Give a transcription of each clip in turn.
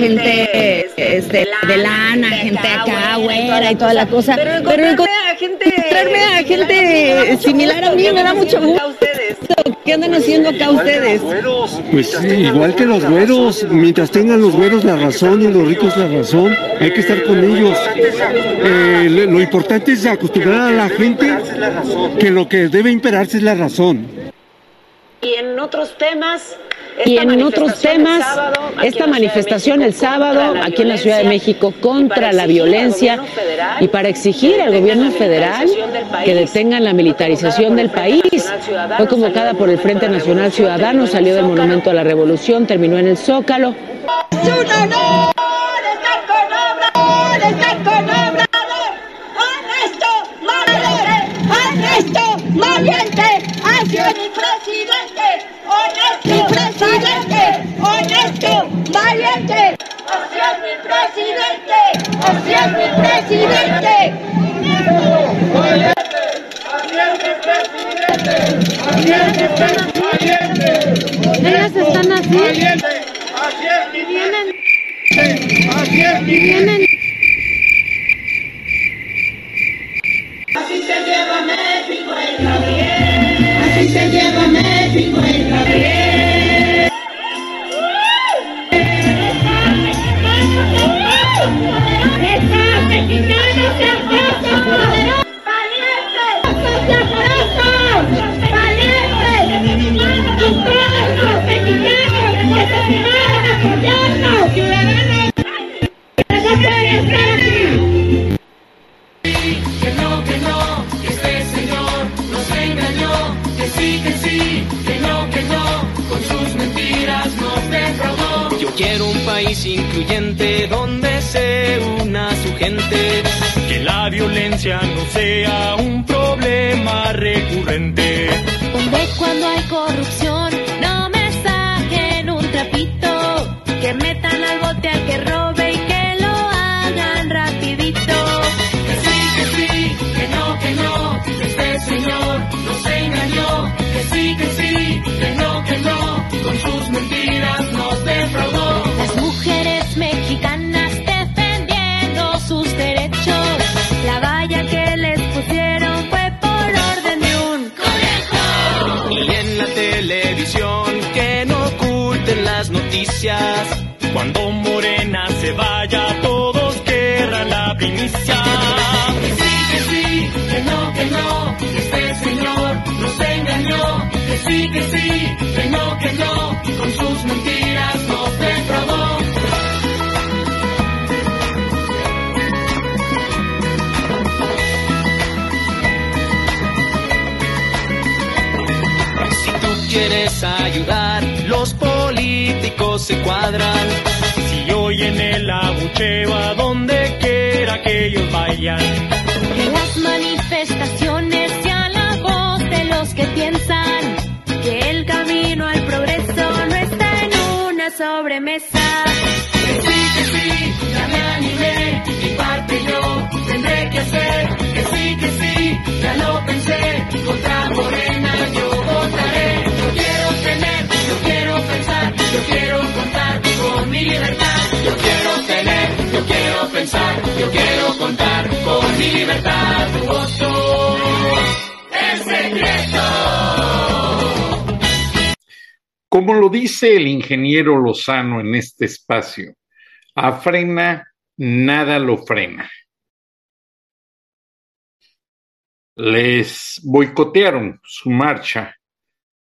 Gente este, de lana, gente acá, güera y toda la cosa. Pero encontrarme a gente, a gente similar a mí me da mucho gusto. ¿Qué andan haciendo acá ustedes? Pues igual que los güeros, mientras tengan los güeros la razón y los ricos la razón, hay que estar con ellos. Eh, lo importante es acostumbrar a la gente que lo que debe imperarse es la razón. Y en otros temas y en otros temas, esta manifestación el sábado aquí en la Ciudad de México contra la violencia y para exigir al gobierno federal que detengan la militarización del país. Fue convocada por el Frente Nacional Ciudadano, salió del Monumento a la Revolución, terminó en el Zócalo. valiente, hacia mi presidente, valiente, hacia mi presidente, hacia mi presidente. Valiente, mi presidente, mi presidente. Ellas están así. Valiente, hacia mi vienen. Hacia mi vienen. Así se lleva México en la bien. Así se lleva México en la quiero un país incluyente donde se una su gente, violencia no sea un problema recurrente. Donde cuando hay corrupción Cuando Morena se vaya, todos querrán la primicia. Que sí, que sí, que no, que no, que este señor nos engañó, que sí, que sí, se cuadran. Si hoy en el abucheo a donde quiera que ellos vayan. Que las manifestaciones sean la voz de los que piensan que el camino al progreso no está en una sobremesa. Que sí, que sí, ya me animé, mi parte yo tendré que hacer. Que sí, que sí, ya lo pensé, contra Morena libertad. Yo quiero tener, yo quiero pensar, yo quiero contar con mi libertad. Tu voto es secreto. Como lo dice el ingeniero Lozano en este espacio, a frena, nada lo frena. Les boicotearon su marcha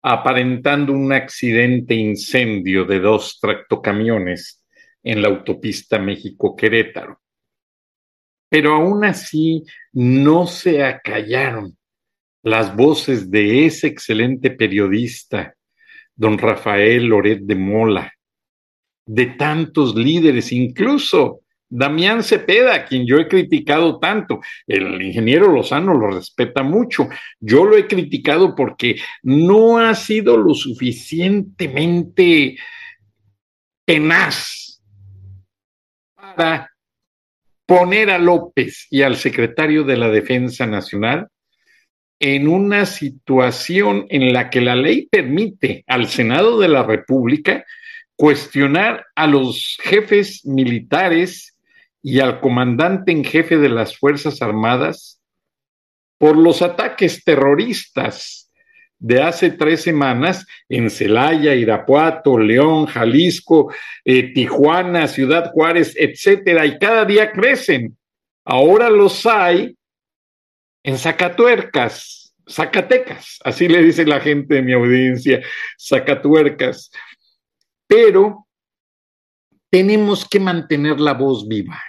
aparentando un accidente incendio de dos tractocamiones en la autopista México-Querétaro. Pero aún así no se acallaron las voces de ese excelente periodista, don Rafael Loret de Mola, de tantos líderes, incluso Damián Cepeda, a quien yo he criticado tanto, el ingeniero Lozano lo respeta mucho. Yo lo he criticado porque no ha sido lo suficientemente tenaz para poner a López y al secretario de la Defensa Nacional en una situación en la que la ley permite al Senado de la República cuestionar a los jefes militares y al comandante en jefe de las Fuerzas Armadas por los ataques terroristas de hace tres semanas en Celaya, Irapuato, León, Jalisco, eh, Tijuana, Ciudad Juárez, etcétera, y cada día crecen. Ahora los hay en Zacatuercas, Zacatecas, así le dice la gente de mi audiencia, Zacatuercas. Pero tenemos que mantener la voz viva.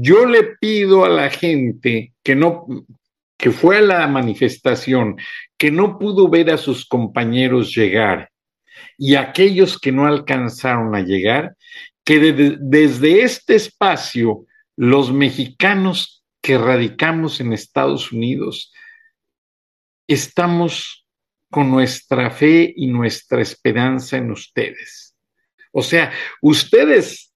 Yo le pido a la gente que no, que fue a la manifestación, que no pudo ver a sus compañeros llegar y aquellos que no alcanzaron a llegar, que desde este espacio los mexicanos que radicamos en Estados Unidos estamos con nuestra fe y nuestra esperanza en ustedes. O sea, ustedes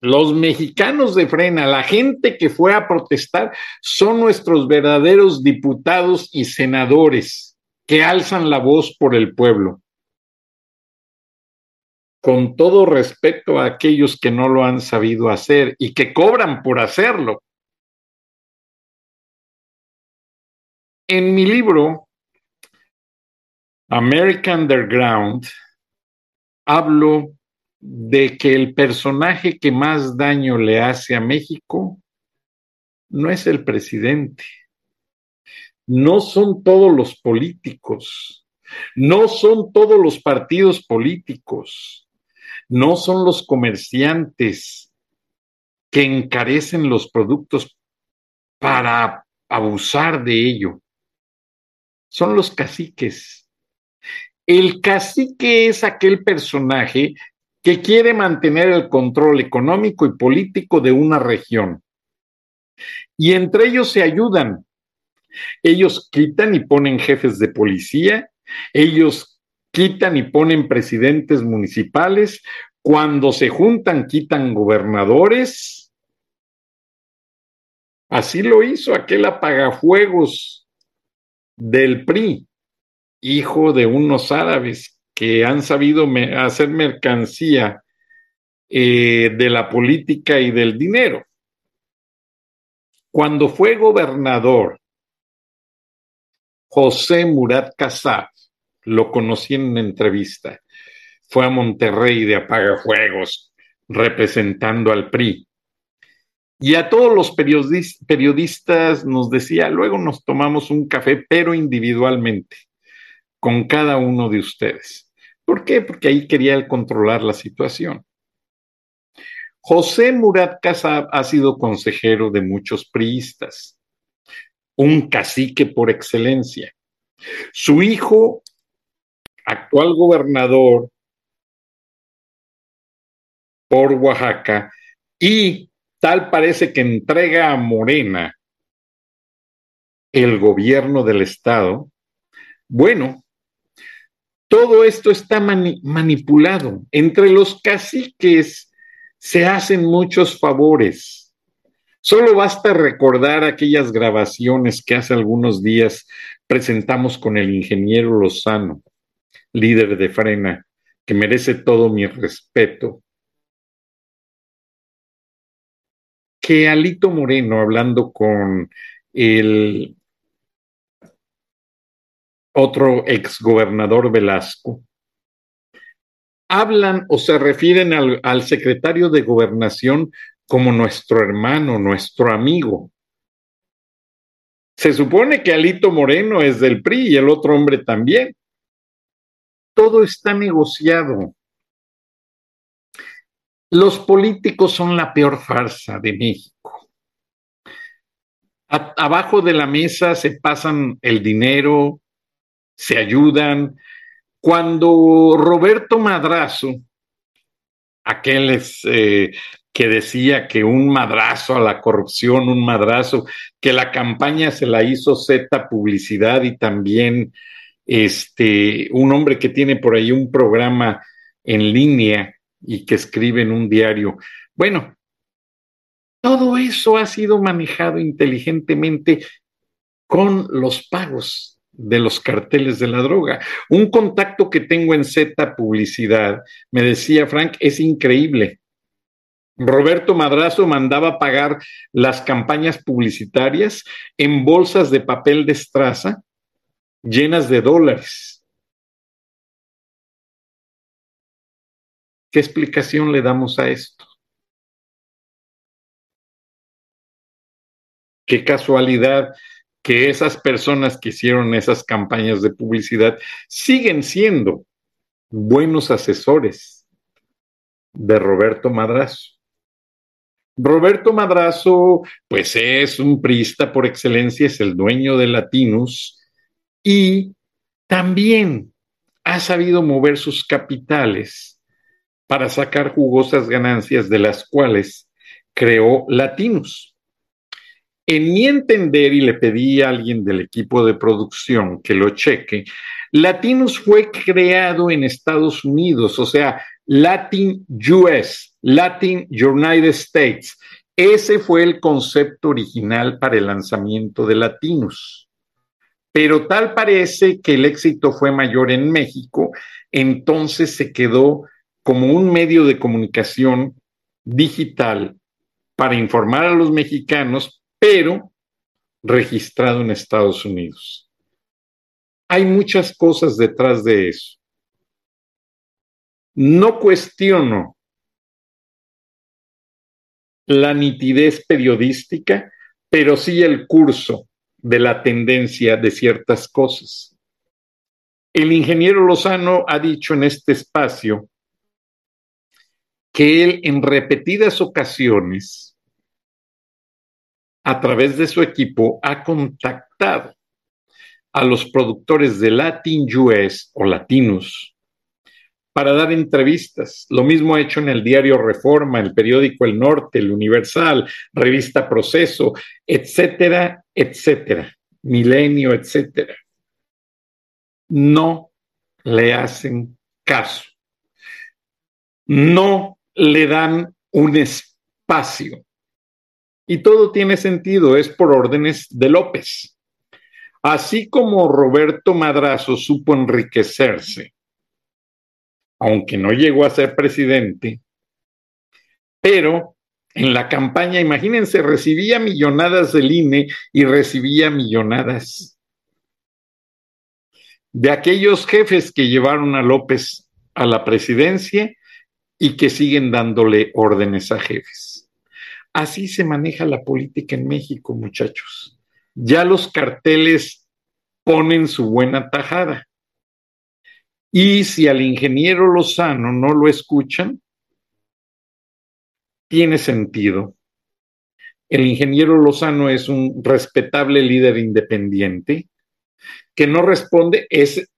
los mexicanos de frena, la gente que fue a protestar, son nuestros verdaderos diputados y senadores que alzan la voz por el pueblo. Con todo respeto a aquellos que no lo han sabido hacer y que cobran por hacerlo. En mi libro, American Underground, hablo de que el personaje que más daño le hace a México no es el presidente, no son todos los políticos, no son todos los partidos políticos, no son los comerciantes que encarecen los productos para abusar de ello, son los caciques. El cacique es aquel personaje que quiere mantener el control económico y político de una región. Y entre ellos se ayudan. Ellos quitan y ponen jefes de policía, ellos quitan y ponen presidentes municipales, cuando se juntan quitan gobernadores. Así lo hizo aquel apagafuegos del PRI, hijo de unos árabes que han sabido hacer mercancía eh, de la política y del dinero. Cuando fue gobernador, José Murat Casab, lo conocí en una entrevista, fue a Monterrey de Apagafuegos representando al PRI. Y a todos los periodistas nos decía, luego nos tomamos un café, pero individualmente, con cada uno de ustedes. ¿Por qué? Porque ahí quería controlar la situación. José Murat Casab ha sido consejero de muchos priistas, un cacique por excelencia. Su hijo, actual gobernador por Oaxaca, y tal parece que entrega a Morena el gobierno del estado, bueno, todo esto está manipulado. Entre los caciques se hacen muchos favores. Solo basta recordar aquellas grabaciones que hace algunos días presentamos con el ingeniero Lozano, líder de Frena, que merece todo mi respeto. Que Alito Moreno, hablando con el otro exgobernador Velasco, hablan o se refieren al, al, secretario de gobernación como nuestro hermano, nuestro amigo. Se supone que Alito Moreno es del PRI y el otro hombre también. todo está negociado. Los políticos son la peor farsa de México. abajo de la mesa se pasan el dinero, se ayudan. Cuando Roberto Madrazo, aquel es, eh, que decía que un madrazo a la corrupción, un madrazo, que la campaña se la hizo Z Publicidad y también este, un hombre que tiene por ahí un programa en línea y que escribe en un diario. Bueno, todo eso ha sido manejado inteligentemente con los pagos de los carteles de la droga. Un contacto que tengo en Z Publicidad, me decía Frank, es increíble. Roberto Madrazo mandaba pagar las campañas publicitarias en bolsas de papel de estraza llenas de dólares. ¿Qué explicación le damos a esto? Qué casualidad que esas personas que hicieron esas campañas de publicidad siguen siendo buenos asesores de Roberto Madrazo. Roberto Madrazo, pues es un priista por excelencia, es el dueño de Latinus y también ha sabido mover sus capitales para sacar jugosas ganancias de las cuales creó Latinus. En mi entender, y le pedí a alguien del equipo de producción que lo cheque, Latinus fue creado en Estados Unidos, o sea, Latin US, Latin United States. Ese fue el concepto original para el lanzamiento de Latinus. Pero tal parece que el éxito fue mayor en México, entonces se quedó como un medio de comunicación digital para informar a los mexicanos, pero registrado en Estados Unidos. Hay muchas cosas detrás de eso. No cuestiono la nitidez periodística, pero sí el curso de la tendencia de ciertas cosas. El ingeniero Lozano ha dicho en este espacio que él en repetidas ocasiones, a través de su equipo, ha contactado a los productores de Latin US o Latinos para dar entrevistas. Lo mismo ha hecho en el diario Reforma, el periódico El Norte, el Universal, revista Proceso, etcétera, etcétera, Milenio, etcétera. No le hacen caso. No le dan un espacio. Y todo tiene sentido, es por órdenes de López. Así como Roberto Madrazo supo enriquecerse, aunque no llegó a ser presidente, pero en la campaña, imagínense, recibía millonadas del INE y recibía millonadas de aquellos jefes que llevaron a López a la presidencia y que siguen dándole órdenes a jefes. Así se maneja la política en México, muchachos ya los carteles ponen su buena tajada. Y si al ingeniero Lozano no lo escuchan, tiene sentido. El ingeniero Lozano es un respetable líder independiente que no responde, es,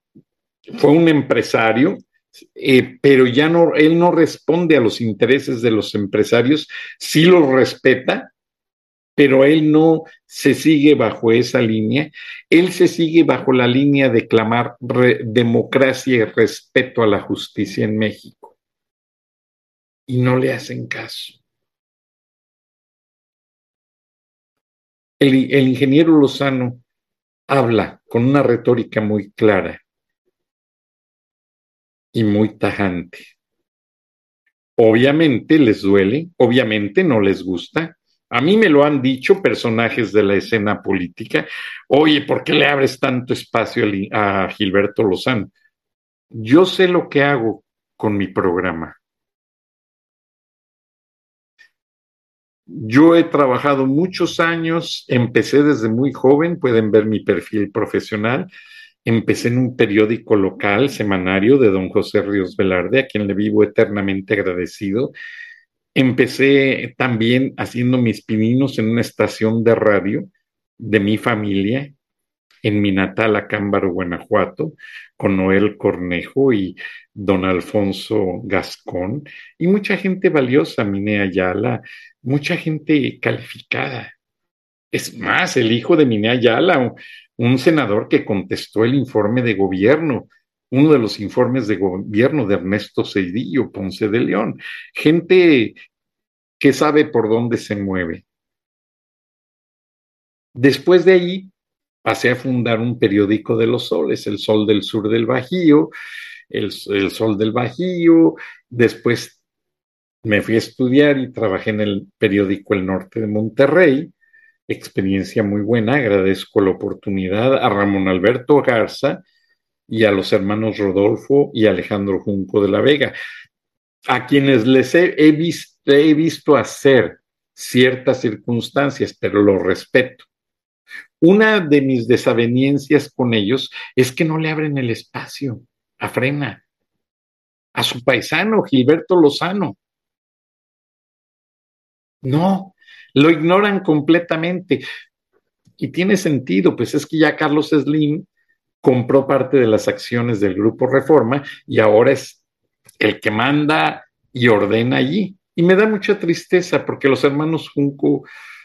fue un empresario, eh, pero ya no, él no responde a los intereses de los empresarios, sí los respeta, pero él no se sigue bajo esa línea, él se sigue bajo la línea de clamar democracia y respeto a la justicia en México. Y no le hacen caso. El, el ingeniero Lozano habla con una retórica muy clara y muy tajante. Obviamente les duele, obviamente no les gusta, a mí me lo han dicho personajes de la escena política. Oye, ¿por qué le abres tanto espacio a Gilberto Lozano? Yo sé lo que hago con mi programa. Yo he trabajado muchos años, empecé desde muy joven, pueden ver mi perfil profesional, Empecé en un periódico local, semanario de don José Ríos Velarde, a quien le vivo eternamente agradecido. Empecé también haciendo mis pininos en una estación de radio de mi familia, en mi natal Acámbaro, Guanajuato, con Noel Cornejo y don Alfonso Gascón, y mucha gente valiosa, Mine Ayala, mucha gente calificada. Es más, el hijo de Mine Ayala, un senador que contestó el informe de gobierno, uno de los informes de gobierno de Ernesto Cedillo Ponce de León. Gente que sabe por dónde se mueve. Después de ahí, pasé a fundar un periódico de los soles, El Sol del Sur del Bajío, el, el, Sol del Bajío. Después me fui a estudiar y trabajé en el periódico El Norte de Monterrey experiencia muy buena. Agradezco la oportunidad a Ramón Alberto Garza y a los hermanos Rodolfo y Alejandro Junco de la Vega, a quienes les he, visto, he visto hacer ciertas circunstancias, pero lo respeto. Una de mis desavenencias con ellos es que no le abren el espacio a Frena, a su paisano Gilberto Lozano. No, lo ignoran completamente. Y tiene sentido, pues es que ya Carlos Slim compró parte de las acciones del Grupo Reforma y ahora es el que manda y ordena allí. Y me da mucha tristeza porque los hermanos Junco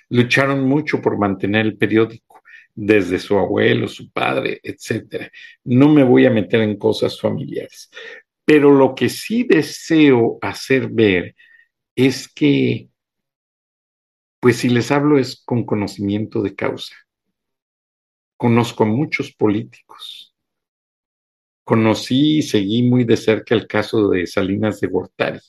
lucharon mucho por mantener el periódico, desde su abuelo, su padre, etcétera. No me voy a meter en cosas familiares. Pero lo que sí deseo hacer ver es que pues si les hablo es con conocimiento de causa. Conozco a muchos políticos. Conocí y seguí muy de cerca el caso de Salinas de Gortari.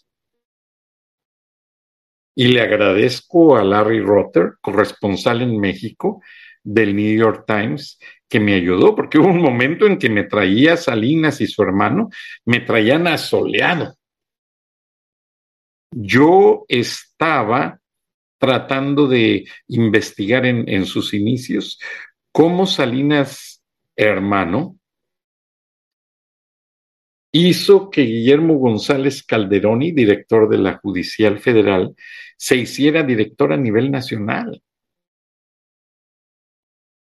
Y le agradezco a Larry Rotter, corresponsal en México del New York Times, que me ayudó, porque hubo un momento en que me traía Salinas y su hermano, me traían asoleado. Yo estaba tratando de investigar en, sus inicios cómo Salinas hermano hizo que Guillermo González Calderoni, director de la Judicial Federal, se hiciera director a nivel nacional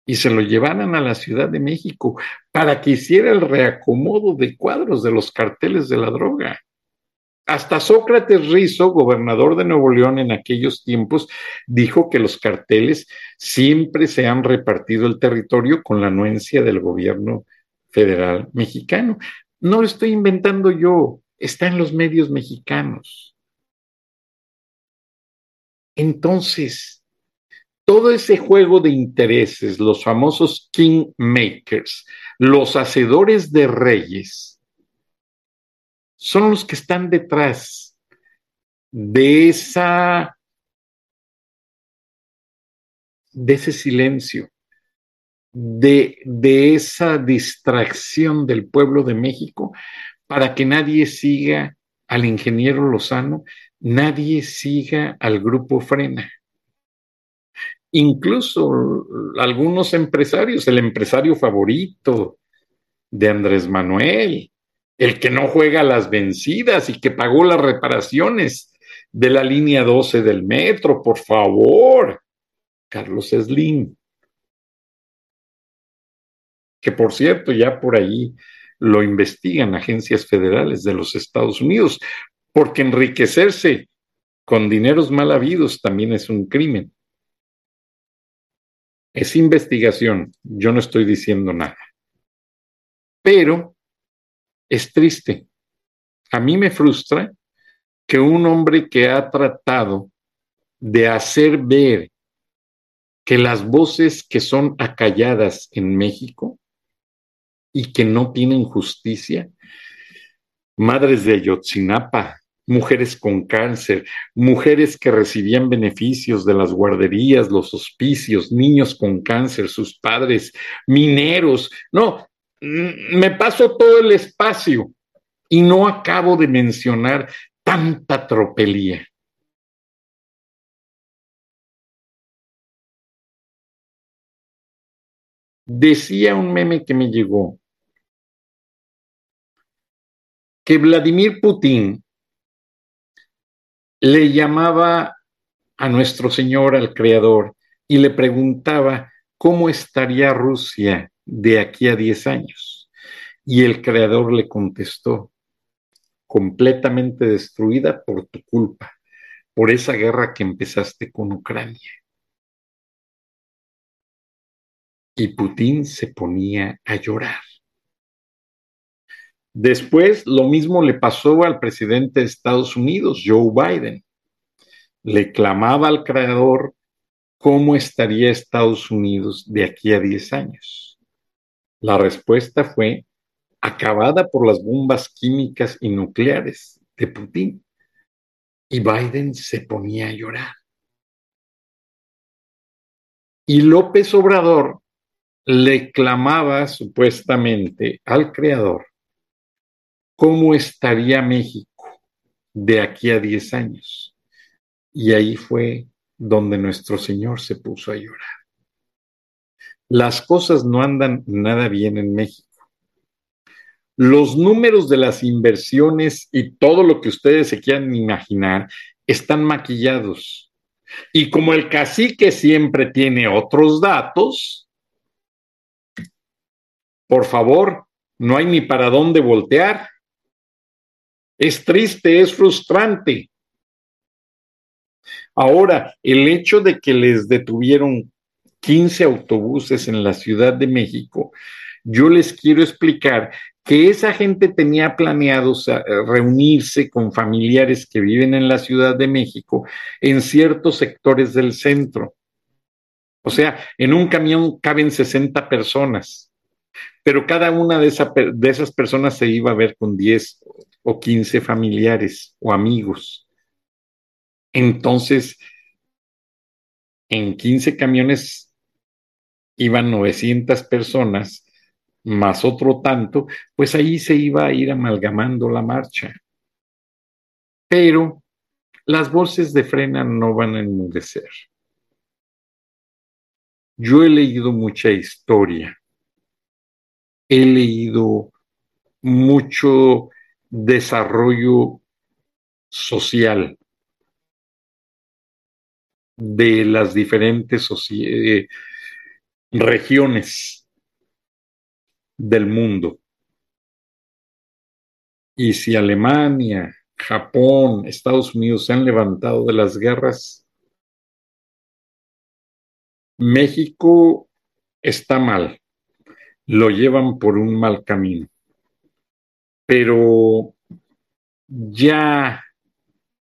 y se lo llevaran a la Ciudad de México para que hiciera el reacomodo de cuadros de los carteles de la droga. Hasta Sócrates Rizo, gobernador de Nuevo León en aquellos tiempos, dijo que los carteles siempre se han repartido el territorio con la anuencia del gobierno federal mexicano. No lo estoy inventando yo, está en los medios mexicanos. Entonces, todo ese juego de intereses, los famosos kingmakers, los hacedores de reyes, son los que están detrás de esa de ese silencio, de, de esa distracción del pueblo de México para que nadie siga al ingeniero Lozano, nadie siga al grupo Frena. Incluso algunos empresarios, el empresario favorito de Andrés Manuel, el que no juega las vencidas y que pagó las reparaciones de la línea 12 del metro, por favor, Carlos Slim. Que por cierto, ya por ahí lo investigan agencias federales de los Estados Unidos, porque enriquecerse con dineros mal habidos también es un crimen. Es investigación, yo no estoy diciendo nada. Pero es triste. A mí me frustra que un hombre que ha tratado de hacer ver que las voces que son acalladas en México y que no tienen justicia, madres de Ayotzinapa, mujeres con cáncer, mujeres que recibían beneficios de las guarderías, los hospicios, niños con cáncer, sus padres, mineros, no, Mm, me paso todo el espacio y no acabo de mencionar tanta tropelía. Decía un meme que me llegó que Vladimir Putin le llamaba a nuestro Señor, al Creador, y le preguntaba, cómo estaría Rusia de aquí a 10 años. Y el Creador le contestó, completamente destruida por tu culpa, por esa guerra que empezaste con Ucrania. Y Putin se ponía a llorar. Después, lo mismo le pasó al presidente de Estados Unidos, Joe Biden. Le clamaba al creador cómo estaría Estados Unidos de aquí a 10 años. La respuesta fue acabada por las bombas químicas y nucleares de Putin. Y Biden se ponía a llorar. Y López Obrador le clamaba supuestamente al creador ¿cómo estaría México de aquí a 10 años? Y ahí fue donde nuestro Señor se puso a llorar. Las cosas no andan nada bien en México. Los números de las inversiones y todo lo que ustedes se quieran imaginar están maquillados. Y como el cacique siempre tiene otros datos, por favor, no hay ni para dónde voltear. Es triste, es frustrante. Ahora, el hecho de que les detuvieron 15 autobuses en la Ciudad de México, yo les quiero explicar que esa gente tenía planeado reunirse con familiares que viven en la Ciudad de México en ciertos sectores del centro. O sea, en un camión caben 60 personas, pero cada una de, de esas personas se iba a ver con 10 o 15 familiares o amigos. Entonces, en 15 camiones iban 900 personas, más otro tanto, pues ahí se iba a ir amalgamando la marcha. Pero las voces de frena no van a enmudecer. Yo he leído mucha historia, he leído mucho desarrollo social de las diferentes eh, regiones del mundo. Y si Alemania, Japón, Estados Unidos se han levantado de las guerras, México está mal, lo llevan por un mal camino pero ya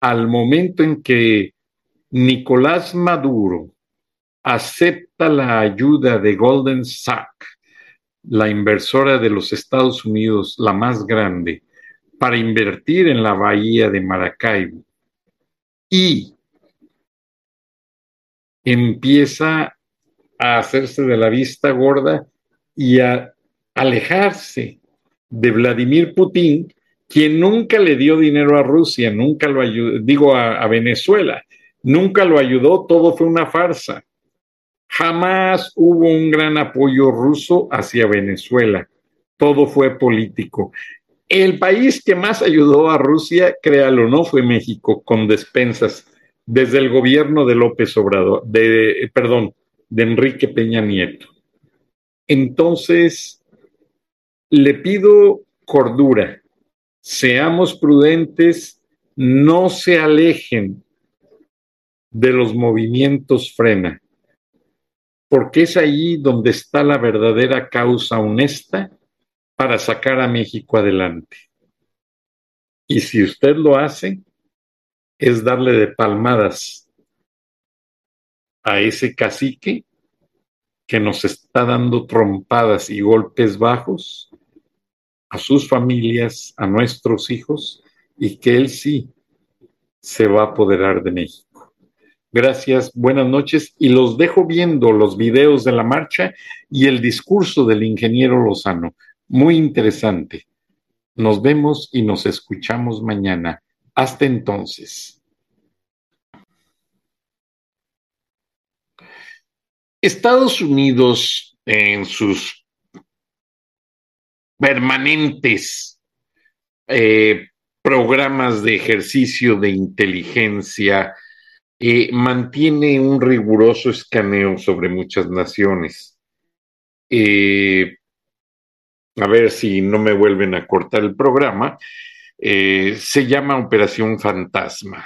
al momento en que Nicolás Maduro acepta la ayuda de Golden Sachs, la inversora de los Estados Unidos, la más grande, para invertir en la bahía de Maracaibo. Y empieza a hacerse de la vista gorda y a alejarse de Vladimir Putin, quien nunca le dio dinero a Rusia, nunca lo ayudó, digo a, Venezuela, nunca lo ayudó, todo fue una farsa. Jamás hubo un gran apoyo ruso hacia Venezuela, todo fue político. El país que más ayudó a Rusia, créalo, no fue México, con despensas, desde el gobierno de López Obrador, de, perdón, de Enrique Peña Nieto. Entonces, le pido cordura, seamos prudentes, no se alejen de los movimientos frena, porque es allí donde está la verdadera causa honesta para sacar a México adelante. Y si usted lo hace, es darle de palmadas a ese cacique que nos está dando trompadas y golpes bajos a sus familias, a nuestros hijos, y que Él sí se va a apoderar de México. Gracias, buenas noches, y los dejo viendo los videos de la marcha y el discurso del ingeniero Lozano. Muy interesante. Nos vemos y nos escuchamos mañana. Hasta entonces. Estados Unidos en sus permanentes eh, programas de ejercicio de inteligencia, eh, mantiene un riguroso escaneo sobre muchas naciones. Eh, a ver si no me vuelven a cortar el programa. se llama Operación Fantasma.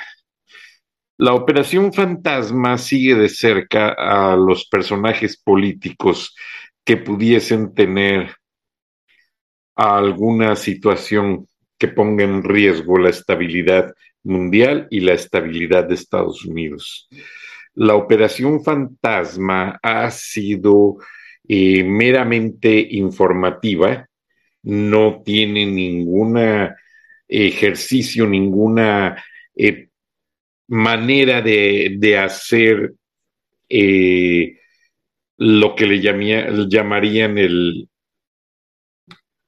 La Operación Fantasma sigue de cerca a los personajes políticos que pudiesen tener alguna situación que ponga en riesgo la estabilidad mundial y la estabilidad de Estados Unidos. La operación fantasma ha sido eh, meramente informativa, no tiene ningún ejercicio, ninguna eh, manera de, hacer eh, lo que le llamarían el,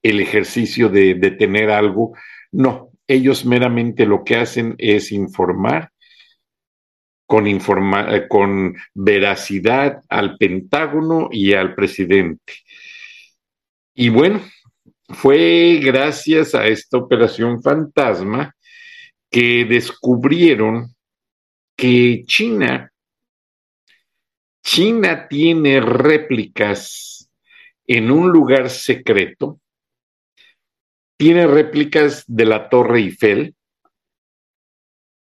el ejercicio de, tener algo. No, ellos meramente lo que hacen es informar con, eh, con veracidad al Pentágono y al presidente. Y bueno, fue gracias a esta operación fantasma que descubrieron que China, China tiene réplicas en un lugar secreto tiene réplicas de la Torre Eiffel,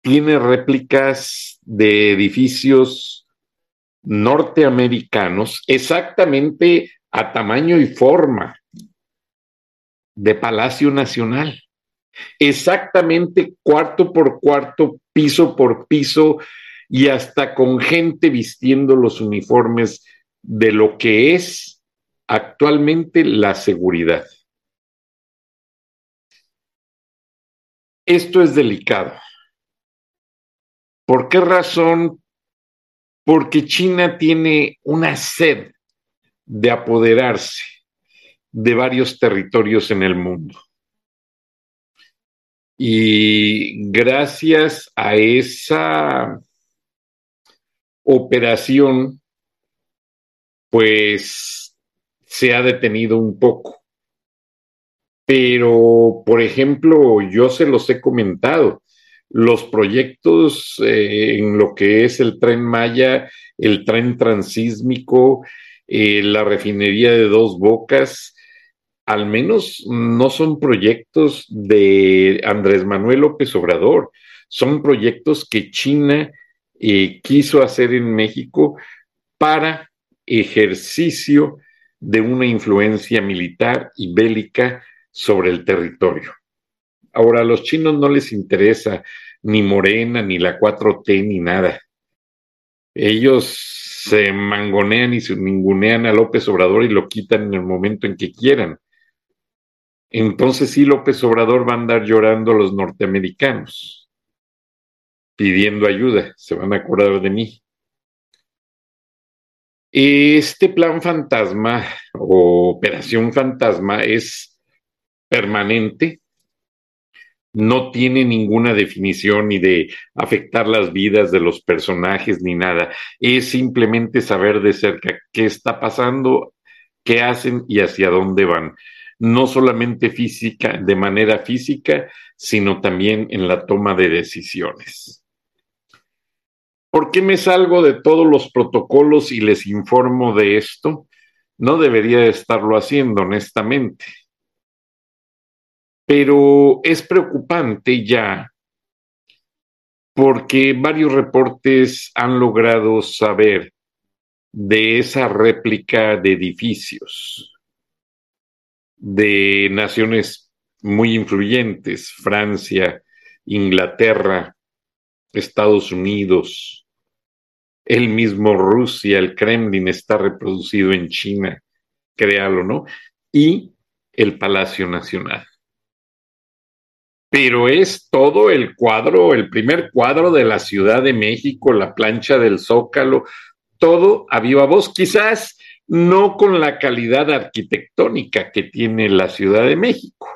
tiene réplicas de edificios norteamericanos exactamente a tamaño y forma de Palacio Nacional. Exactamente cuarto por cuarto, piso por piso y hasta con gente vistiendo los uniformes de lo que es actualmente la seguridad. Esto es delicado. ¿Por qué razón? Porque China tiene una sed de apoderarse de varios territorios en el mundo. Y gracias a esa operación, pues se ha detenido un poco. Pero, por ejemplo, yo se los he comentado, los proyectos eh, en lo que es el tren Maya, el tren transísmico, eh, la refinería de dos bocas, al menos no son proyectos de Andrés Manuel López Obrador, son proyectos que China eh, quiso hacer en México para ejercicio de una influencia militar y bélica sobre el territorio. Ahora, a los chinos no les interesa ni Morena, ni la 4T, ni nada. Ellos se mangonean y se ningunean a López Obrador y lo quitan en el momento en que quieran. Entonces sí, López Obrador va a andar llorando a los norteamericanos, pidiendo ayuda, se van a acordar de mí. Este plan fantasma o operación fantasma es permanente, no tiene ninguna definición ni de afectar las vidas de los personajes ni nada. Es simplemente saber de cerca qué está pasando, qué hacen y hacia dónde van. No solamente física, de manera física, sino también en la toma de decisiones. ¿Por qué me salgo de todos los protocolos y les informo de esto? No debería estarlo haciendo, honestamente pero es preocupante ya porque varios reportes han logrado saber de esa réplica de edificios de naciones muy influyentes, Francia, Inglaterra, Estados Unidos, el mismo Rusia, el Kremlin está reproducido en China, créalo, ¿no? Y el Palacio Nacional pero es todo el cuadro, el primer cuadro de la Ciudad de México, la plancha del Zócalo, todo a viva voz, quizás no con la calidad arquitectónica que tiene la Ciudad de México.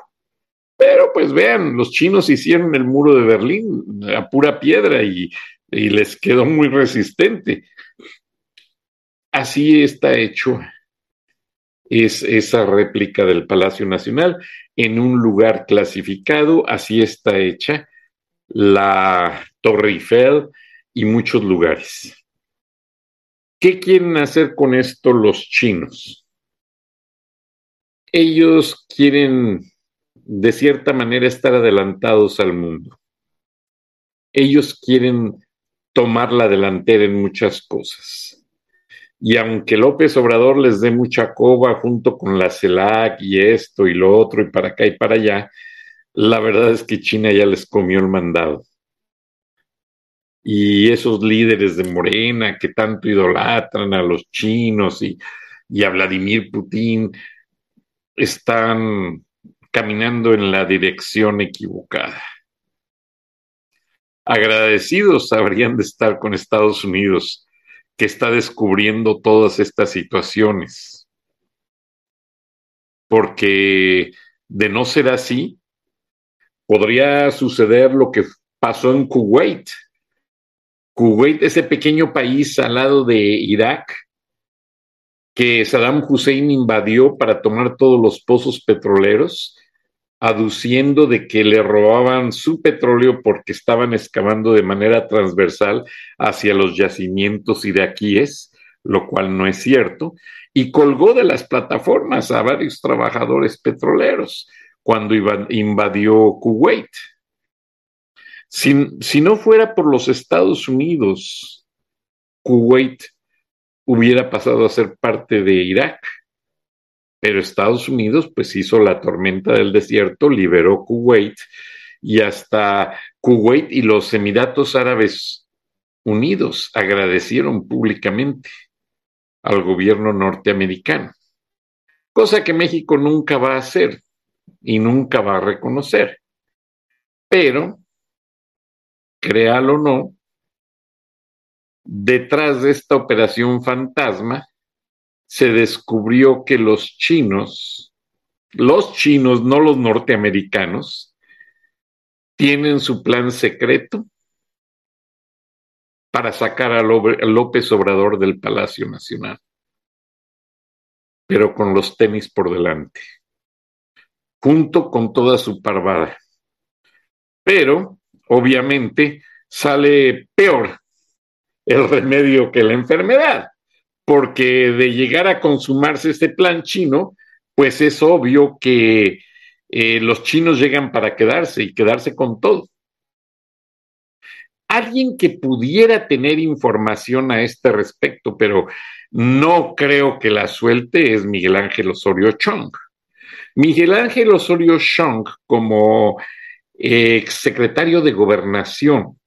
Pero pues vean, los chinos hicieron el muro de Berlín a pura piedra y, y les quedó muy resistente. Así está hecho es esa réplica del Palacio Nacional en un lugar clasificado, así está hecha la Torre Eiffel y muchos lugares. ¿Qué quieren hacer con esto los chinos? Ellos quieren, de cierta manera, estar adelantados al mundo. Ellos quieren tomar la delantera en muchas cosas. Y aunque López Obrador les dé mucha coba junto con la CELAC y esto y lo otro y para acá y para allá, la verdad es que China ya les comió el mandado. Y esos líderes de Morena que tanto idolatran a los chinos y, a Vladimir Putin están caminando en la dirección equivocada. Agradecidos habrían de estar con Estados Unidos que está descubriendo todas estas situaciones. Porque de no ser así, podría suceder lo que pasó en Kuwait. Kuwait, ese pequeño país al lado de Irak, que Saddam Hussein invadió para tomar todos los pozos petroleros aduciendo de que le robaban su petróleo porque estaban excavando de manera transversal hacia los yacimientos iraquíes, lo cual no es cierto, y colgó de las plataformas a varios trabajadores petroleros cuando invadió Kuwait. Si, si no fuera por los Estados Unidos, Kuwait hubiera pasado a ser parte de Irak pero Estados Unidos pues hizo la tormenta del desierto, liberó Kuwait y hasta Kuwait y los Emiratos Árabes Unidos agradecieron públicamente al gobierno norteamericano, cosa que México nunca va a hacer y nunca va a reconocer. Pero, créalo o no, detrás de esta operación fantasma se descubrió que los chinos, los chinos, no los norteamericanos, tienen su plan secreto para sacar a López Obrador del Palacio Nacional, pero con los tenis por delante, junto con toda su parvada. Pero, obviamente, sale peor el remedio que la enfermedad porque de llegar a consumarse este plan chino, pues es obvio que eh, los chinos llegan para quedarse y quedarse con todo. Alguien que pudiera tener información a este respecto, pero no creo que la suelte, es Miguel Ángel Osorio Chong. Miguel Ángel Osorio Chong, como ex secretario de gobernación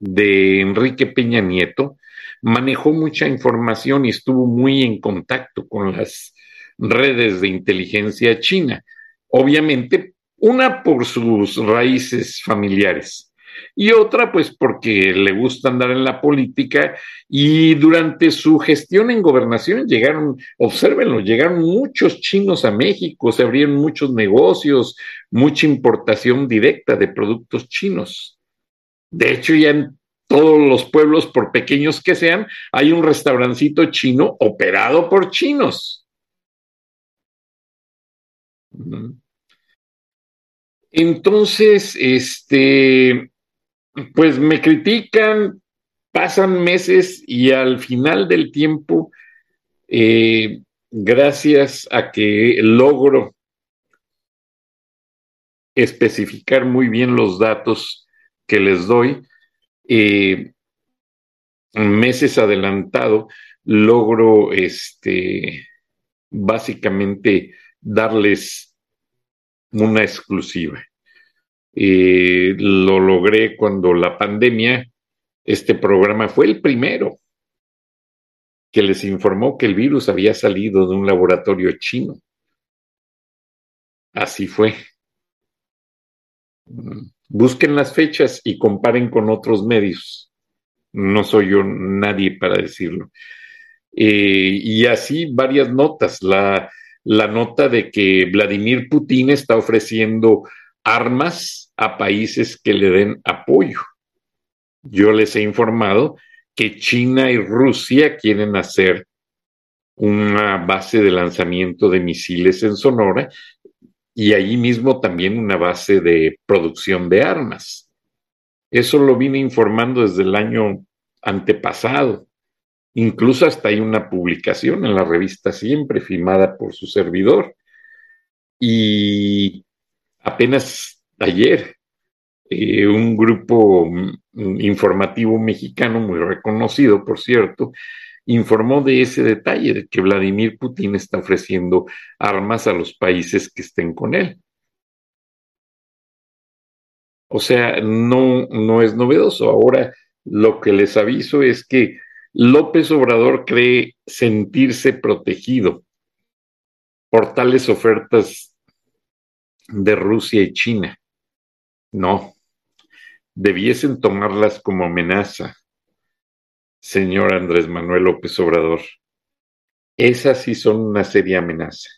de Enrique Peña Nieto, manejó mucha información y estuvo muy en contacto con las redes de inteligencia china. Obviamente, una por sus raíces familiares y otra pues porque le gusta andar en la política y durante su gestión en gobernación llegaron, obsérvenlo, llegaron muchos chinos a México, se abrieron muchos negocios, mucha importación directa de productos chinos. De hecho, ya todos los pueblos, por pequeños que sean, hay un restaurancito chino operado por chinos. Entonces, este, pues me critican, pasan meses y al final del tiempo, eh, gracias a que logro especificar muy bien los datos que les doy, eh, meses adelantado, logro este, básicamente darles una exclusiva. Eh, lo logré cuando la pandemia, este programa fue el primero que les informó que el virus había salido de un laboratorio chino. Así fue. Busquen las fechas y comparen con otros medios. No soy yo nadie para decirlo. Eh, y así varias notas. La, la nota de que Vladimir Putin está ofreciendo armas a países que le den apoyo. Yo les he informado que China y Rusia quieren hacer una base de lanzamiento de misiles en Sonora y allí mismo también una base de producción de armas. Eso lo vine informando desde el año antepasado. Incluso hasta hay una publicación en la revista Siempre, firmada por su servidor. Y apenas ayer, eh, un grupo mm, informativo mexicano muy reconocido, por cierto, informó de ese detalle, de que Vladimir Putin está ofreciendo armas a los países que estén con él. O sea, no, no es novedoso. Ahora lo que les aviso es que López Obrador cree sentirse protegido por tales ofertas de Rusia y China. No, debiesen tomarlas como amenaza, señor Andrés Manuel López Obrador. Esas sí son una seria amenaza.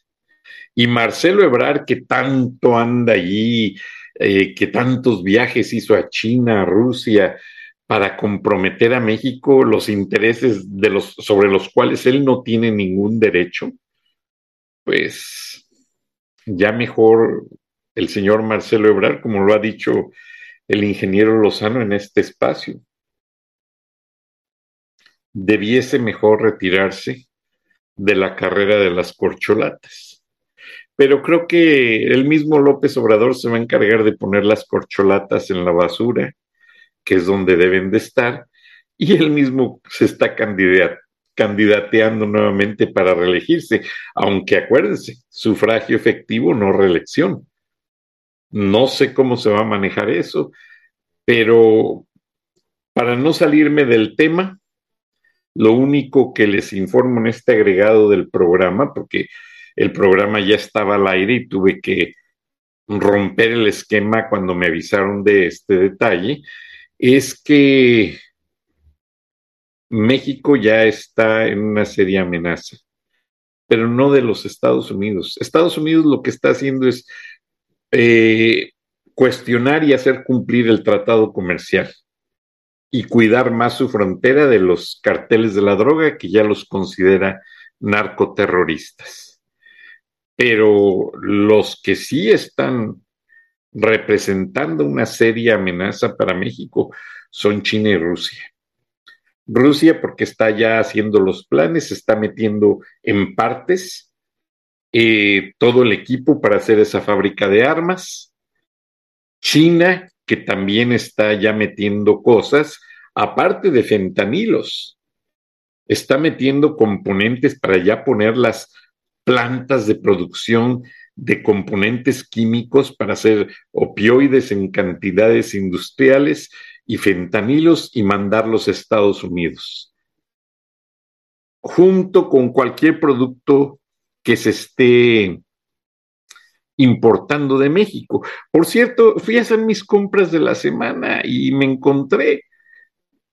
Y Marcelo Ebrard, que tanto anda allí, eh, que tantos viajes hizo a China, a Rusia, para comprometer a México los intereses sobre los cuales él no tiene ningún derecho, pues ya mejor el señor Marcelo Ebrard, como lo ha dicho el ingeniero Lozano en este espacio, debiese mejor retirarse de la carrera de las corcholatas. Pero creo que el mismo López Obrador se va a encargar de poner las corcholatas en la basura que es donde deben de estar, y él mismo se está candidateando nuevamente para reelegirse, aunque acuérdense, sufragio efectivo, no reelección. No sé cómo se va a manejar eso, pero para no salirme del tema, lo único que les informo en este agregado del programa, porque el programa ya estaba al aire y tuve que romper el esquema cuando me avisaron de este detalle, es que México ya está en una seria amenaza, pero no de los Estados Unidos. Estados Unidos lo que está haciendo es eh, cuestionar y hacer cumplir el tratado comercial y cuidar más su frontera de los carteles de la droga que ya los considera narcoterroristas. Pero los que sí están representando una seria amenaza para México son China y Rusia. Rusia porque está ya haciendo los planes, está metiendo en partes eh, todo el equipo para hacer esa fábrica de armas. China que también está ya metiendo cosas, aparte de fentanilos, está metiendo componentes para ya poner las plantas de producción de componentes químicos para hacer opioides en cantidades industriales y fentanilos y mandarlos a Estados Unidos, junto con cualquier producto que se esté importando de México. Por cierto, fui a hacer mis compras de la semana y me encontré,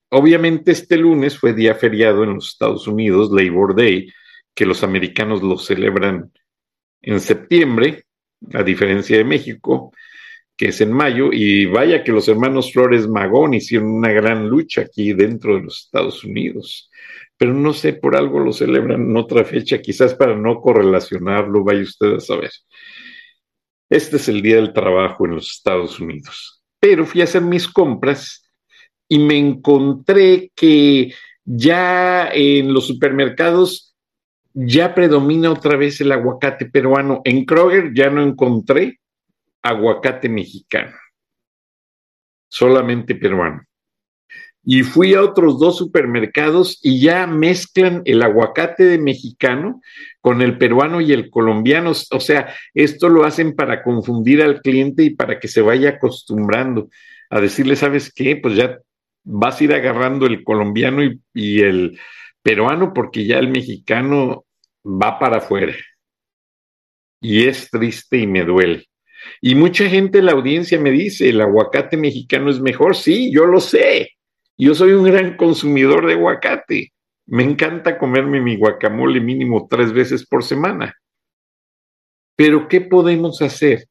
obviamente este lunes fue día feriado en los Estados Unidos, Labor Day, que los americanos lo celebran en septiembre, a diferencia de México, que es en mayo, y vaya que los hermanos Flores Magón hicieron una gran lucha aquí dentro de los Estados Unidos, pero no sé, por algo lo celebran en otra fecha, quizás para no correlacionarlo, vaya usted a saber. Este es el Día del Trabajo en los Estados Unidos. Pero fui a hacer mis compras y me encontré que ya en los supermercados ya predomina otra vez el aguacate peruano. En Kroger ya no encontré aguacate mexicano, solamente peruano. Y fui a otros dos supermercados y ya mezclan el aguacate de mexicano con el peruano y el colombiano. O sea, esto lo hacen para confundir al cliente y para que se vaya acostumbrando a decirle, ¿sabes qué? Pues ya vas a ir agarrando el colombiano y, y el peruano porque ya el mexicano va para afuera. Y es triste y me duele. Y mucha gente en la audiencia me dice, el aguacate mexicano es mejor. Sí, yo lo sé. Yo soy un gran consumidor de aguacate. Me encanta comerme mi guacamole mínimo tres veces por semana. Pero ¿qué podemos hacer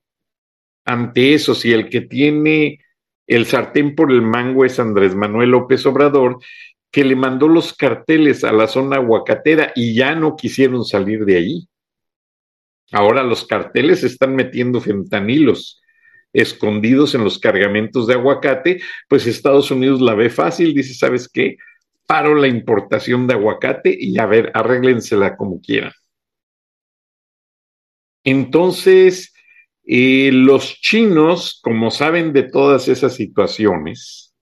ante eso si el que tiene el sartén por el mango es Andrés Manuel López Obrador que le mandó los carteles a la zona aguacatera y ya no quisieron salir de allí. Ahora los carteles están metiendo fentanilos escondidos en los cargamentos de aguacate, pues Estados Unidos la ve fácil, dice, ¿sabes qué? Paro la importación de aguacate y a ver, arréglensela como quieran. Entonces, eh, los chinos, como saben de todas esas situaciones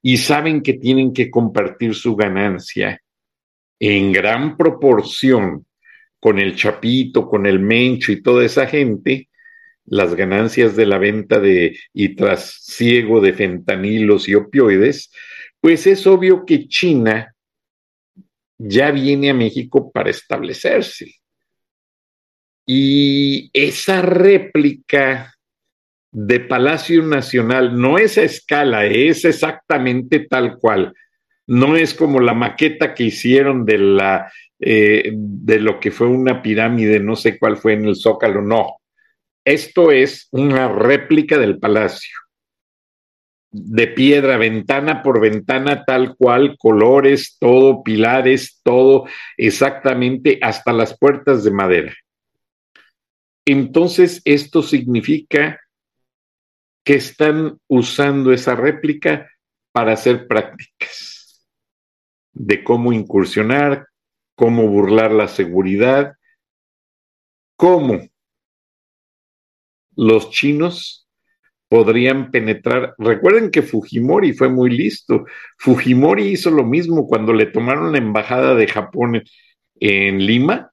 y saben que tienen que compartir su ganancia en gran proporción con el Chapito, con el Mencho y toda esa gente, las ganancias de la venta de y trasiego de fentanilos y opioides, pues es obvio que China ya viene a México para establecerse. Y esa réplica de Palacio Nacional no es a escala, es exactamente tal cual. No es como la maqueta que hicieron de la eh, de lo que fue una pirámide, no sé cuál fue en el Zócalo, no. Esto es una réplica del palacio, de piedra, ventana por ventana, tal cual, colores, todo, pilares, todo exactamente, hasta las puertas de madera. Entonces, esto significa que están usando esa réplica para hacer prácticas de cómo incursionar, cómo burlar la seguridad, cómo los chinos podrían penetrar. Recuerden que Fujimori fue muy listo. Fujimori hizo lo mismo cuando le tomaron la embajada de Japón en Lima.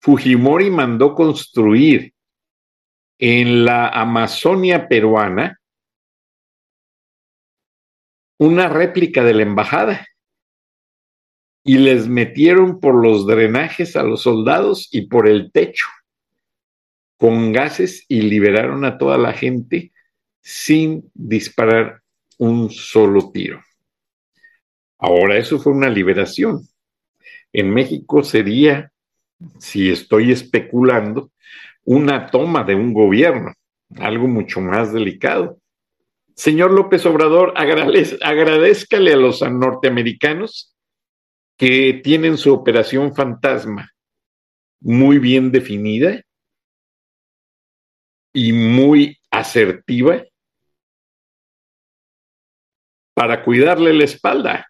Fujimori mandó construir en la Amazonia peruana una réplica de la embajada y les metieron por los drenajes a los soldados y por el techo con gases y liberaron a toda la gente sin disparar un solo tiro. Ahora, eso fue una liberación. En México sería, si estoy especulando, una toma de un gobierno, algo mucho más delicado. Señor López Obrador, agradezcale a los norteamericanos que tienen su operación fantasma muy bien definida y muy asertiva para cuidarle la espalda.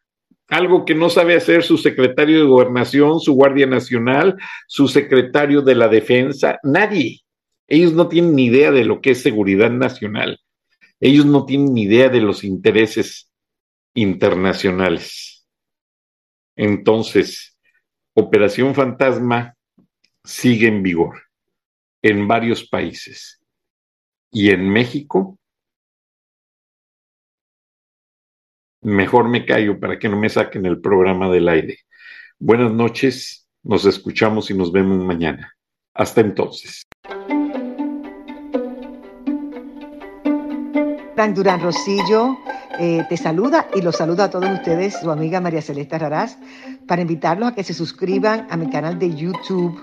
Algo que no sabe hacer su secretario de gobernación, su Guardia Nacional, su secretario de la Defensa, nadie. Ellos no tienen ni idea de lo que es seguridad nacional. Ellos no tienen ni idea de los intereses internacionales. Entonces, Operación Fantasma sigue en vigor en varios países. Y en México, mejor me callo para que no me saquen el programa del aire. Buenas noches, nos escuchamos y nos vemos mañana. Hasta entonces. Durán Rosillo eh, te saluda y los saluda a todos ustedes, su amiga María Celeste Raraz, para invitarlos a que se suscriban a mi canal de YouTube,